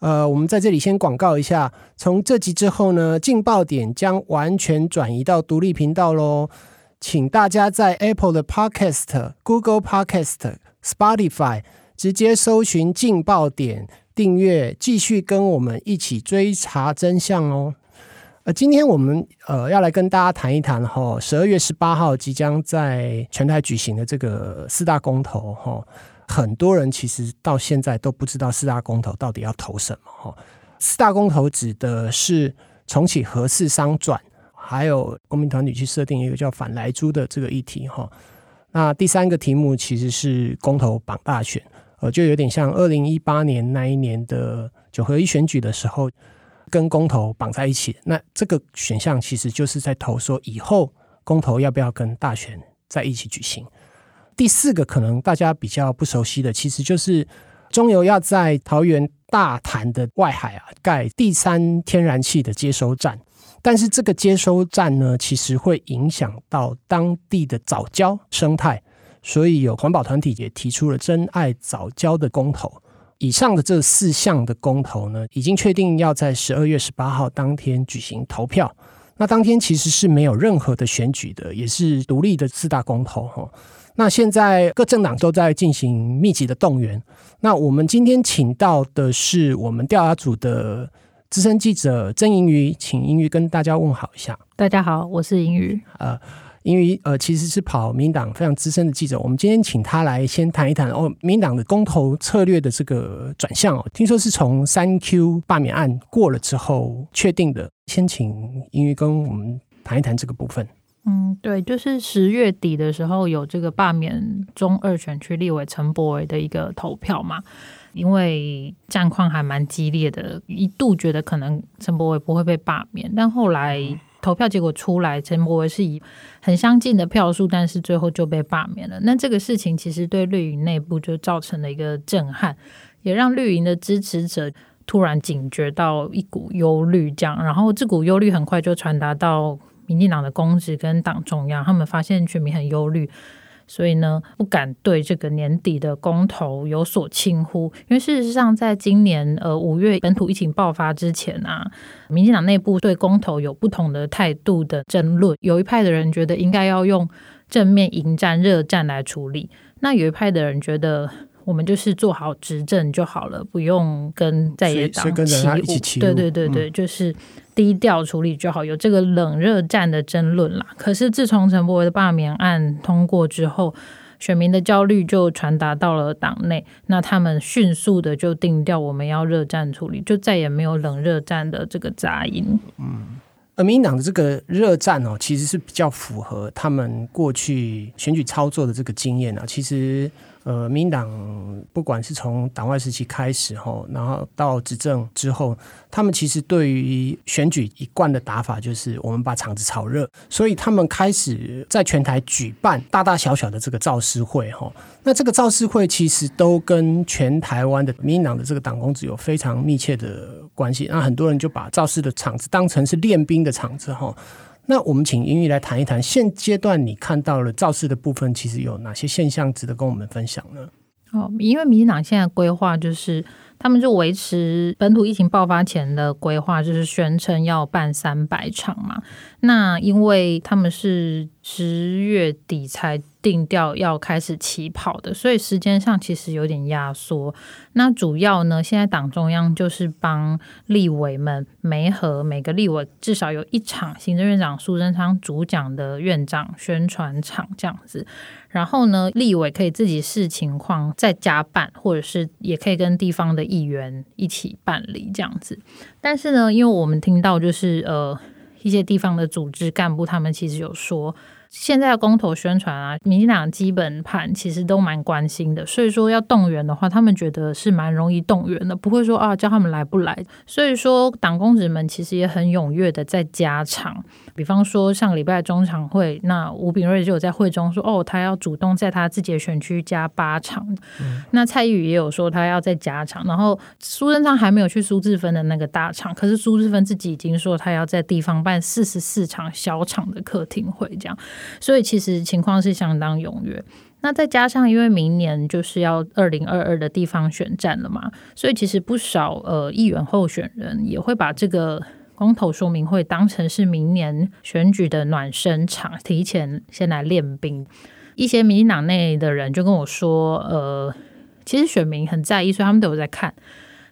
呃，我们在这里先广告一下，从这集之后呢，劲爆点将完全转移到独立频道喽，请大家在 Apple 的 Podcast、Google Podcast、Spotify 直接搜寻劲爆点订阅，继续跟我们一起追查真相哦。呃，今天我们呃要来跟大家谈一谈哈，十二月十八号即将在全台举行的这个四大公投哈。很多人其实到现在都不知道四大公投到底要投什么哈。四大公投指的是重启核四商转，还有公民团体去设定一个叫反莱猪的这个议题哈。那第三个题目其实是公投绑大选，呃，就有点像二零一八年那一年的九合一选举的时候，跟公投绑在一起。那这个选项其实就是在投说以后公投要不要跟大选在一起举行。第四个可能大家比较不熟悉的，其实就是中油要在桃园大潭的外海啊盖第三天然气的接收站，但是这个接收站呢，其实会影响到当地的藻礁生态，所以有环保团体也提出了珍爱藻礁的公投。以上的这四项的公投呢，已经确定要在十二月十八号当天举行投票。那当天其实是没有任何的选举的，也是独立的四大公投哈。那现在各政党都在进行密集的动员。那我们今天请到的是我们调查组的资深记者曾盈余，请盈余跟大家问好一下。大家好，我是盈余。呃，盈余呃其实是跑民党非常资深的记者。我们今天请他来先谈一谈哦，民党的公投策略的这个转向哦，听说是从三 Q 罢免案过了之后确定的。先请盈余跟我们谈一谈这个部分。嗯，对，就是十月底的时候有这个罢免中二选区立委陈柏惟的一个投票嘛，因为战况还蛮激烈的，一度觉得可能陈柏惟不会被罢免，但后来投票结果出来，陈柏惟是以很相近的票数，但是最后就被罢免了。那这个事情其实对绿营内部就造成了一个震撼，也让绿营的支持者突然警觉到一股忧虑，这样，然后这股忧虑很快就传达到。民进党的公职跟党中央，他们发现全民很忧虑，所以呢，不敢对这个年底的公投有所轻忽。因为事实上，在今年呃五月本土疫情爆发之前啊，民进党内部对公投有不同的态度的争论。有一派的人觉得应该要用正面迎战、热战来处理，那有一派的人觉得。我们就是做好执政就好了，不用跟在野党起舞。对对对对，嗯、就是低调处理就好，有这个冷热战的争论啦。可是自从陈柏惟的罢免案通过之后，选民的焦虑就传达到了党内，那他们迅速的就定调，我们要热战处理，就再也没有冷热战的这个杂音。嗯，而民党的这个热战哦，其实是比较符合他们过去选举操作的这个经验啊，其实。呃，民党不管是从党外时期开始后，然后到执政之后，他们其实对于选举一贯的打法就是我们把场子炒热，所以他们开始在全台举办大大小小的这个造势会哈。那这个造势会其实都跟全台湾的民党的这个党公子有非常密切的关系。那很多人就把造势的场子当成是练兵的场子哈。那我们请英语来谈一谈，现阶段你看到了造势的部分，其实有哪些现象值得跟我们分享呢？哦，因为民进党现在规划就是，他们就维持本土疫情爆发前的规划，就是宣称要办三百场嘛。那因为他们是十月底才。定调要开始起跑的，所以时间上其实有点压缩。那主要呢，现在党中央就是帮立委们媒合，每个立委至少有一场行政院长苏贞昌主讲的院长宣传场这样子。然后呢，立委可以自己视情况再加办，或者是也可以跟地方的议员一起办理这样子。但是呢，因为我们听到就是呃一些地方的组织干部，他们其实有说。现在的公投宣传啊，民进党基本盘其实都蛮关心的，所以说要动员的话，他们觉得是蛮容易动员的，不会说啊叫他们来不来。所以说党公职们其实也很踊跃的在加场，比方说上礼拜中常会，那吴炳瑞就有在会中说，哦，他要主动在他自己的选区加八场。嗯、那蔡易余也有说他要再加场，然后苏贞昌还没有去苏志芬的那个大场，可是苏志芬自己已经说他要在地方办四十四场小场的客厅会这样。所以其实情况是相当踊跃，那再加上因为明年就是要二零二二的地方选战了嘛，所以其实不少呃议员候选人也会把这个公投说明会当成是明年选举的暖身场，提前先来练兵。一些民进党内的人就跟我说，呃，其实选民很在意，所以他们都有在看。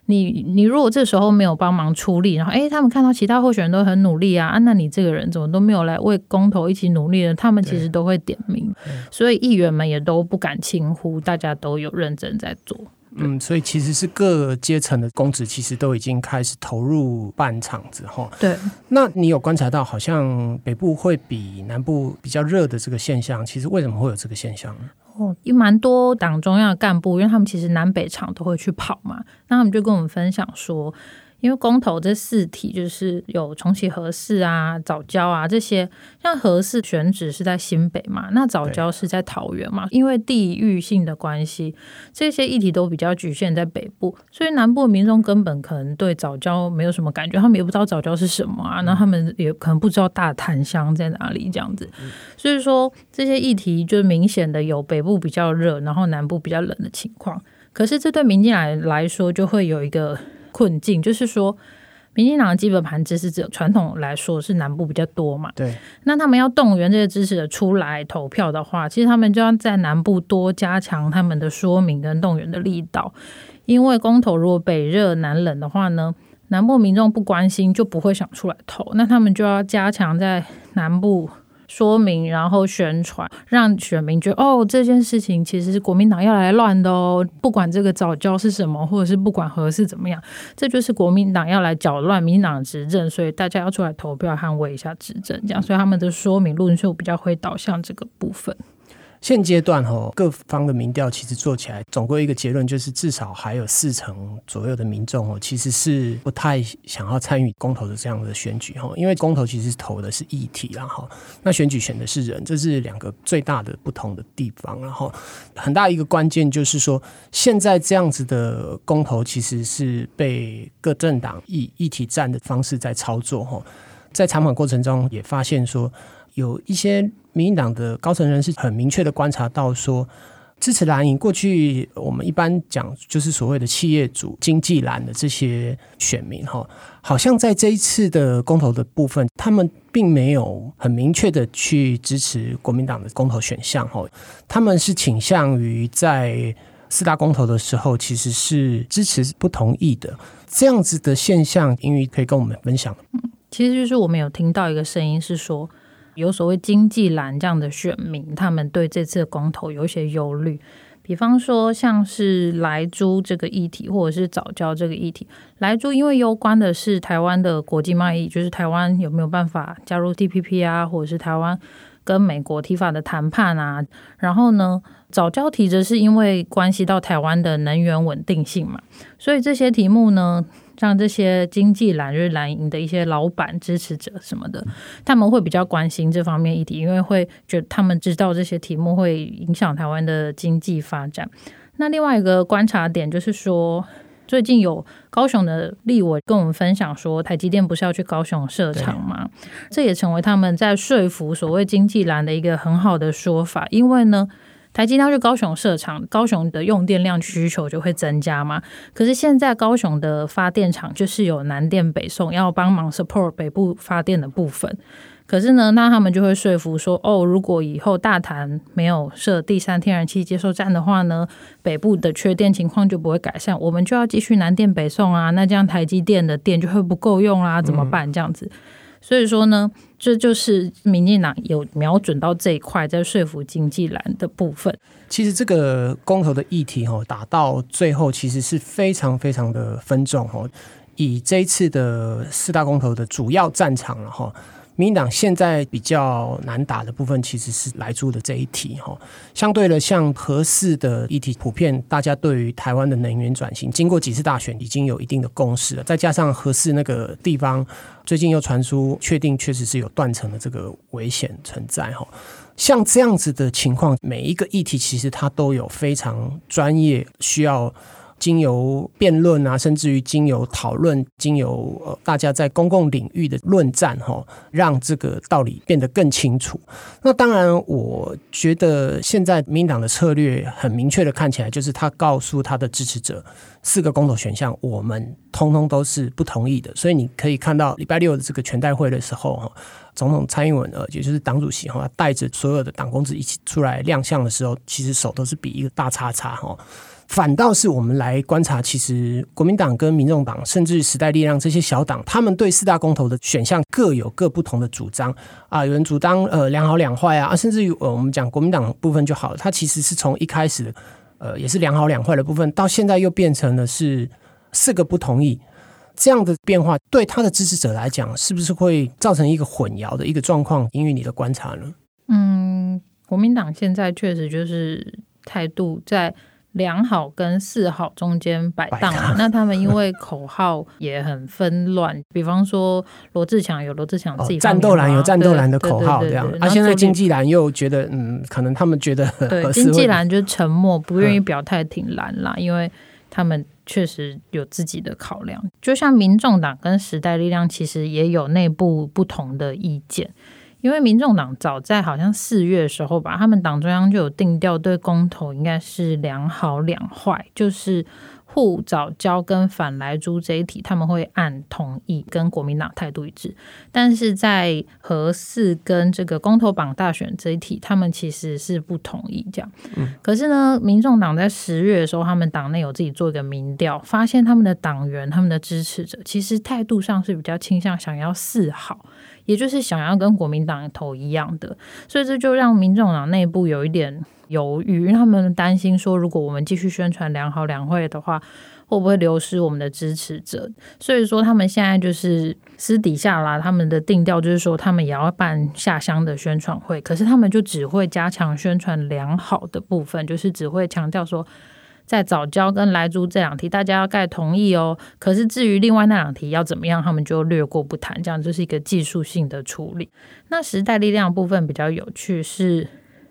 你你如果这时候没有帮忙出力，然后诶，他们看到其他候选人都很努力啊，啊，那你这个人怎么都没有来为公投一起努力呢？他们其实都会点名，所以议员们也都不敢轻忽，大家都有认真在做。嗯，所以其实是各阶层的公职其实都已经开始投入办厂子哈。对，那你有观察到好像北部会比南部比较热的这个现象？其实为什么会有这个现象呢？哦，有蛮多党中央的干部，因为他们其实南北厂都会去跑嘛，那他们就跟我们分享说。因为公投这四题就是有重启核四啊、早教啊这些，像核四选址是在新北嘛，那早教是在桃园嘛，因为地域性的关系，这些议题都比较局限在北部，所以南部民众根本可能对早教没有什么感觉，他们也不知道早教是什么啊，那他们也可能不知道大潭乡在哪里这样子，所以说这些议题就明显的有北部比较热，然后南部比较冷的情况，可是这对民进来来说就会有一个。困境就是说，民进党的基本盘支持者传统来说是南部比较多嘛？对。那他们要动员这些支持者出来投票的话，其实他们就要在南部多加强他们的说明跟动员的力道。因为公投如果北热南冷的话呢，南部民众不关心就不会想出来投，那他们就要加强在南部。说明，然后宣传，让选民觉得哦，这件事情其实是国民党要来乱的哦。不管这个早教是什么，或者是不管何事怎么样，这就是国民党要来搅乱民党执政，所以大家要出来投票捍卫一下执政，这样。所以他们的说明论述比较会导向这个部分。现阶段哈，各方的民调其实做起来，总归一个结论就是，至少还有四成左右的民众哦，其实是不太想要参与公投的这样的选举哈，因为公投其实投的是议题，然后那选举选的是人，这是两个最大的不同的地方。然后很大一个关键就是说，现在这样子的公投其实是被各政党以议题战的方式在操作哈，在采访过程中也发现说。有一些民进党的高层人士很明确的观察到说，支持蓝营过去我们一般讲就是所谓的企业主、经济蓝的这些选民哈，好像在这一次的公投的部分，他们并没有很明确的去支持国民党的公投选项哈，他们是倾向于在四大公投的时候其实是支持不同意的这样子的现象，英语可以跟我们分享。其实就是我们有听到一个声音是说。有所谓经济蓝这样的选民，他们对这次的公投有一些忧虑。比方说，像是莱猪这个议题，或者是早教这个议题。莱猪因为攸关的是台湾的国际贸易，就是台湾有没有办法加入 TPP 啊，或者是台湾跟美国提法的谈判啊。然后呢，早教提着是因为关系到台湾的能源稳定性嘛，所以这些题目呢。像这些经济蓝日蓝营的一些老板支持者什么的，他们会比较关心这方面议题，因为会觉得他们知道这些题目会影响台湾的经济发展。那另外一个观察点就是说，最近有高雄的立委跟我们分享说，台积电不是要去高雄设厂吗？这也成为他们在说服所谓经济蓝的一个很好的说法，因为呢。台积电去高雄设厂，高雄的用电量需求就会增加嘛。可是现在高雄的发电厂就是有南电北送，要帮忙 support 北部发电的部分。可是呢，那他们就会说服说，哦，如果以后大潭没有设第三天然气接收站的话呢，北部的缺电情况就不会改善，我们就要继续南电北送啊。那这样台积电的电就会不够用啦，怎么办？这样子。所以说呢，这就是民进党有瞄准到这一块，在说服经济蓝的部分。其实这个公投的议题哈，打到最后其实是非常非常的分众哦。以这一次的四大公投的主要战场了哈，民党现在比较难打的部分，其实是莱猪的这一题哈。相对的，像核四的议题，普遍大家对于台湾的能源转型，经过几次大选，已经有一定的共识了。再加上核四那个地方，最近又传出确定确实是有断层的这个危险存在哈。像这样子的情况，每一个议题其实它都有非常专业需要。经由辩论啊，甚至于经由讨论，经由呃大家在公共领域的论战，哈，让这个道理变得更清楚。那当然，我觉得现在民党的策略很明确的看起来，就是他告诉他的支持者，四个公投选项我们通通都是不同意的。所以你可以看到礼拜六的这个全代会的时候，哈，总统蔡英文呃，也就是党主席哈，带着所有的党公子一起出来亮相的时候，其实手都是比一个大叉叉哈。反倒是我们来观察，其实国民党跟民众党，甚至时代力量这些小党，他们对四大公投的选项各有各不同的主张啊。有人主张呃两好两坏啊，甚至于呃我们讲国民党部分就好了，它其实是从一开始呃也是两好两坏的部分，到现在又变成了是四个不同意这样的变化，对他的支持者来讲，是不是会造成一个混淆的一个状况？因为你的观察呢？嗯，国民党现在确实就是态度在。两好跟四好中间摆荡，那他们因为口号也很纷乱，比方说罗志强有罗志强自己战斗蓝有战斗蓝的口号这样，啊，现在经济蓝又觉得嗯，可能他们觉得 对经济蓝就沉默，不愿意表态挺蓝啦，因为他们确实有自己的考量，就像民众党跟时代力量其实也有内部不同的意见。因为民众党早在好像四月的时候吧，他们党中央就有定调，对公投应该是两好两坏，就是护早交跟反来猪这一题，他们会按同意跟国民党态度一致。但是在和四跟这个公投榜大选这一题，他们其实是不同意这样。嗯。可是呢，民众党在十月的时候，他们党内有自己做一个民调，发现他们的党员、他们的支持者，其实态度上是比较倾向想要四好。也就是想要跟国民党投一样的，所以这就让民众党内部有一点犹豫，因为他们担心说，如果我们继续宣传良好两会的话，会不会流失我们的支持者？所以说，他们现在就是私底下啦，他们的定调就是说，他们也要办下乡的宣传会，可是他们就只会加强宣传良好的部分，就是只会强调说。在早教跟莱猪这两题，大家要盖同意哦。可是至于另外那两题要怎么样，他们就略过不谈，这样就是一个技术性的处理。那时代力量部分比较有趣，是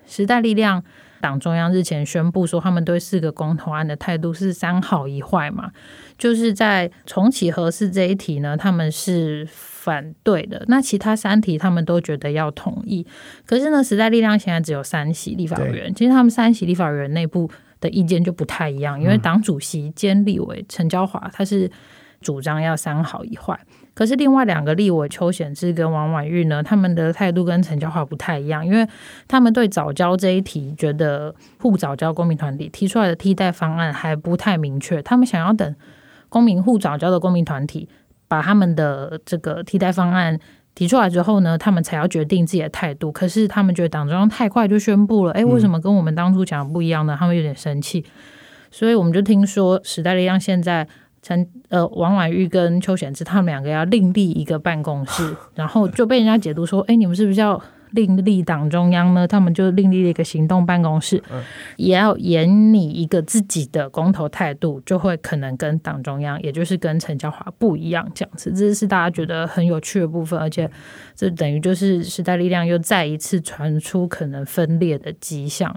时代力量党中央日前宣布说，他们对四个公投案的态度是三好一坏嘛，就是在重启核四这一题呢，他们是反对的。那其他三题他们都觉得要同意。可是呢，时代力量现在只有三席立法委员，其实他们三席立法委员内部。的意见就不太一样，因为党主席兼立委陈椒华他是主张要三好一坏，可是另外两个立委邱显志跟王婉玉呢，他们的态度跟陈椒华不太一样，因为他们对早教这一题觉得护早教公民团体提出来的替代方案还不太明确，他们想要等公民护早教的公民团体把他们的这个替代方案。提出来之后呢，他们才要决定自己的态度。可是他们觉得党中央太快就宣布了，哎，为什么跟我们当初讲的不一样呢？他们有点生气。所以我们就听说时代力量现在陈呃王婉玉跟邱显志他们两个要另立一个办公室，然后就被人家解读说，哎，你们是不是要？另立党中央呢，他们就另立了一个行动办公室，也要演你一个自己的公投态度，就会可能跟党中央，也就是跟陈嘉华不一样这样子。这是大家觉得很有趣的部分，而且这等于就是时代力量又再一次传出可能分裂的迹象。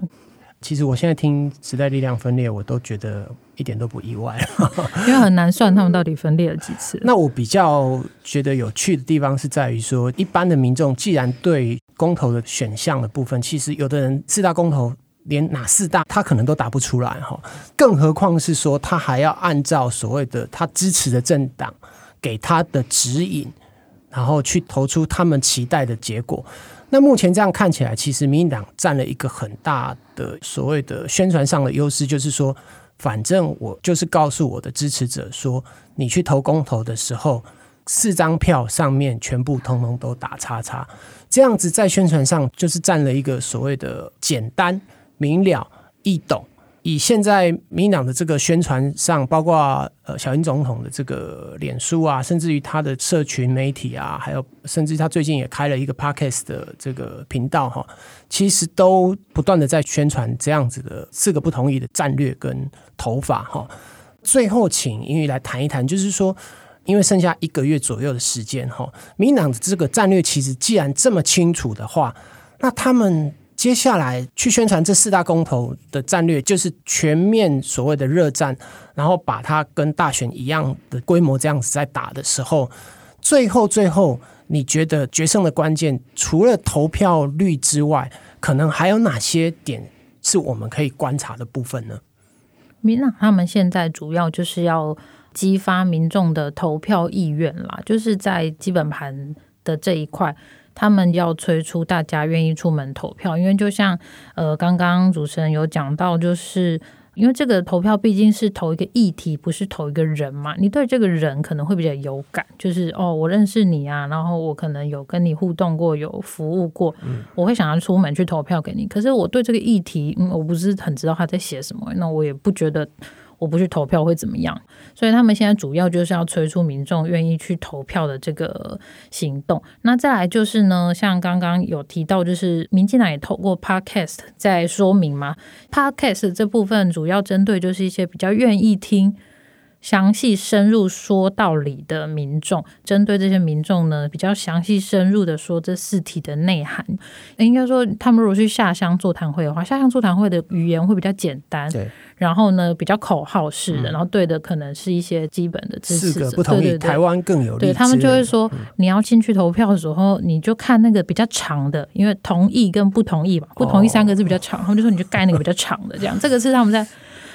其实我现在听时代力量分裂，我都觉得一点都不意外，因为很难算他们到底分裂了几次。那我比较觉得有趣的地方是在于说，一般的民众既然对公投的选项的部分，其实有的人四大公投连哪四大他可能都答不出来哈，更何况是说他还要按照所谓的他支持的政党给他的指引，然后去投出他们期待的结果。那目前这样看起来，其实民进党占了一个很大的所谓的宣传上的优势，就是说，反正我就是告诉我的支持者说，你去投公投的时候，四张票上面全部通通都打叉叉，这样子在宣传上就是占了一个所谓的简单明了易懂，以现在民党的这个宣传上，包括呃小英总统的这个脸书啊，甚至于他的社群媒体啊，还有甚至他最近也开了一个 Podcast 的这个频道哈，其实都不断的在宣传这样子的四个不同意的战略跟头发哈。最后，请英语来谈一谈，就是说，因为剩下一个月左右的时间哈，民进党的这个战略其实既然这么清楚的话，那他们。接下来去宣传这四大公投的战略，就是全面所谓的热战，然后把它跟大选一样的规模这样子在打的时候，最后最后，你觉得决胜的关键，除了投票率之外，可能还有哪些点是我们可以观察的部分呢？民进党他们现在主要就是要激发民众的投票意愿啦，就是在基本盘的这一块。他们要催促大家愿意出门投票，因为就像呃刚刚主持人有讲到，就是因为这个投票毕竟是投一个议题，不是投一个人嘛。你对这个人可能会比较有感，就是哦，我认识你啊，然后我可能有跟你互动过，有服务过，我会想要出门去投票给你。可是我对这个议题，嗯，我不是很知道他在写什么，那我也不觉得。我不去投票会怎么样？所以他们现在主要就是要催促民众愿意去投票的这个行动。那再来就是呢，像刚刚有提到，就是民进党也透过 Podcast 在说明嘛。Podcast 这部分主要针对就是一些比较愿意听。详细深入说道理的民众，针对这些民众呢，比较详细深入的说这四题的内涵。应该说，他们如果去下乡座谈会的话，下乡座谈会的语言会比较简单，对。然后呢，比较口号式的，嗯、然后对的可能是一些基本的知识。四个不同意，对对对，台湾更有利。对，他们就会说，嗯、你要进去投票的时候，你就看那个比较长的，因为同意跟不同意嘛，不同意三个字比较长，哦、他们就说你就盖那个比较长的，这样。这个是他们在。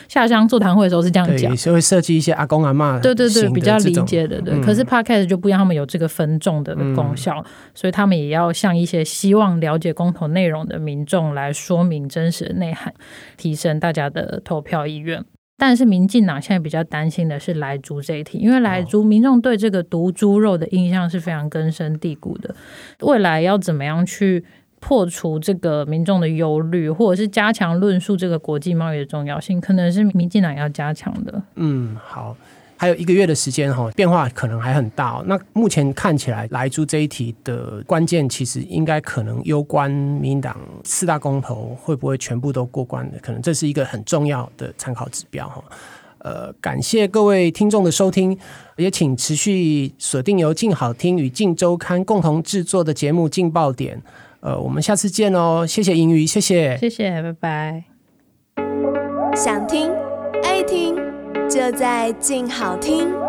下乡座谈会的时候是这样讲，所以会设计一些阿公阿嬷，对对对，比较理解的，对。嗯、可是 Podcast 就不一样，他们有这个分众的功效，嗯、所以他们也要向一些希望了解公投内容的民众来说明真实的内涵，提升大家的投票意愿。但是民进党现在比较担心的是莱猪这一题，因为莱猪民众对这个毒猪肉的印象是非常根深蒂固的，未来要怎么样去？破除这个民众的忧虑，或者是加强论述这个国际贸易的重要性，可能是民进党要加强的。嗯，好，还有一个月的时间哈，变化可能还很大。那目前看起来，莱猪这一题的关键，其实应该可能攸关民党四大公投会不会全部都过关的，可能这是一个很重要的参考指标哈。呃，感谢各位听众的收听，也请持续锁定由静好听与静周刊共同制作的节目《劲爆点》。呃，我们下次见哦！谢谢英语，谢谢，谢谢，拜拜。想听爱听，就在静好听。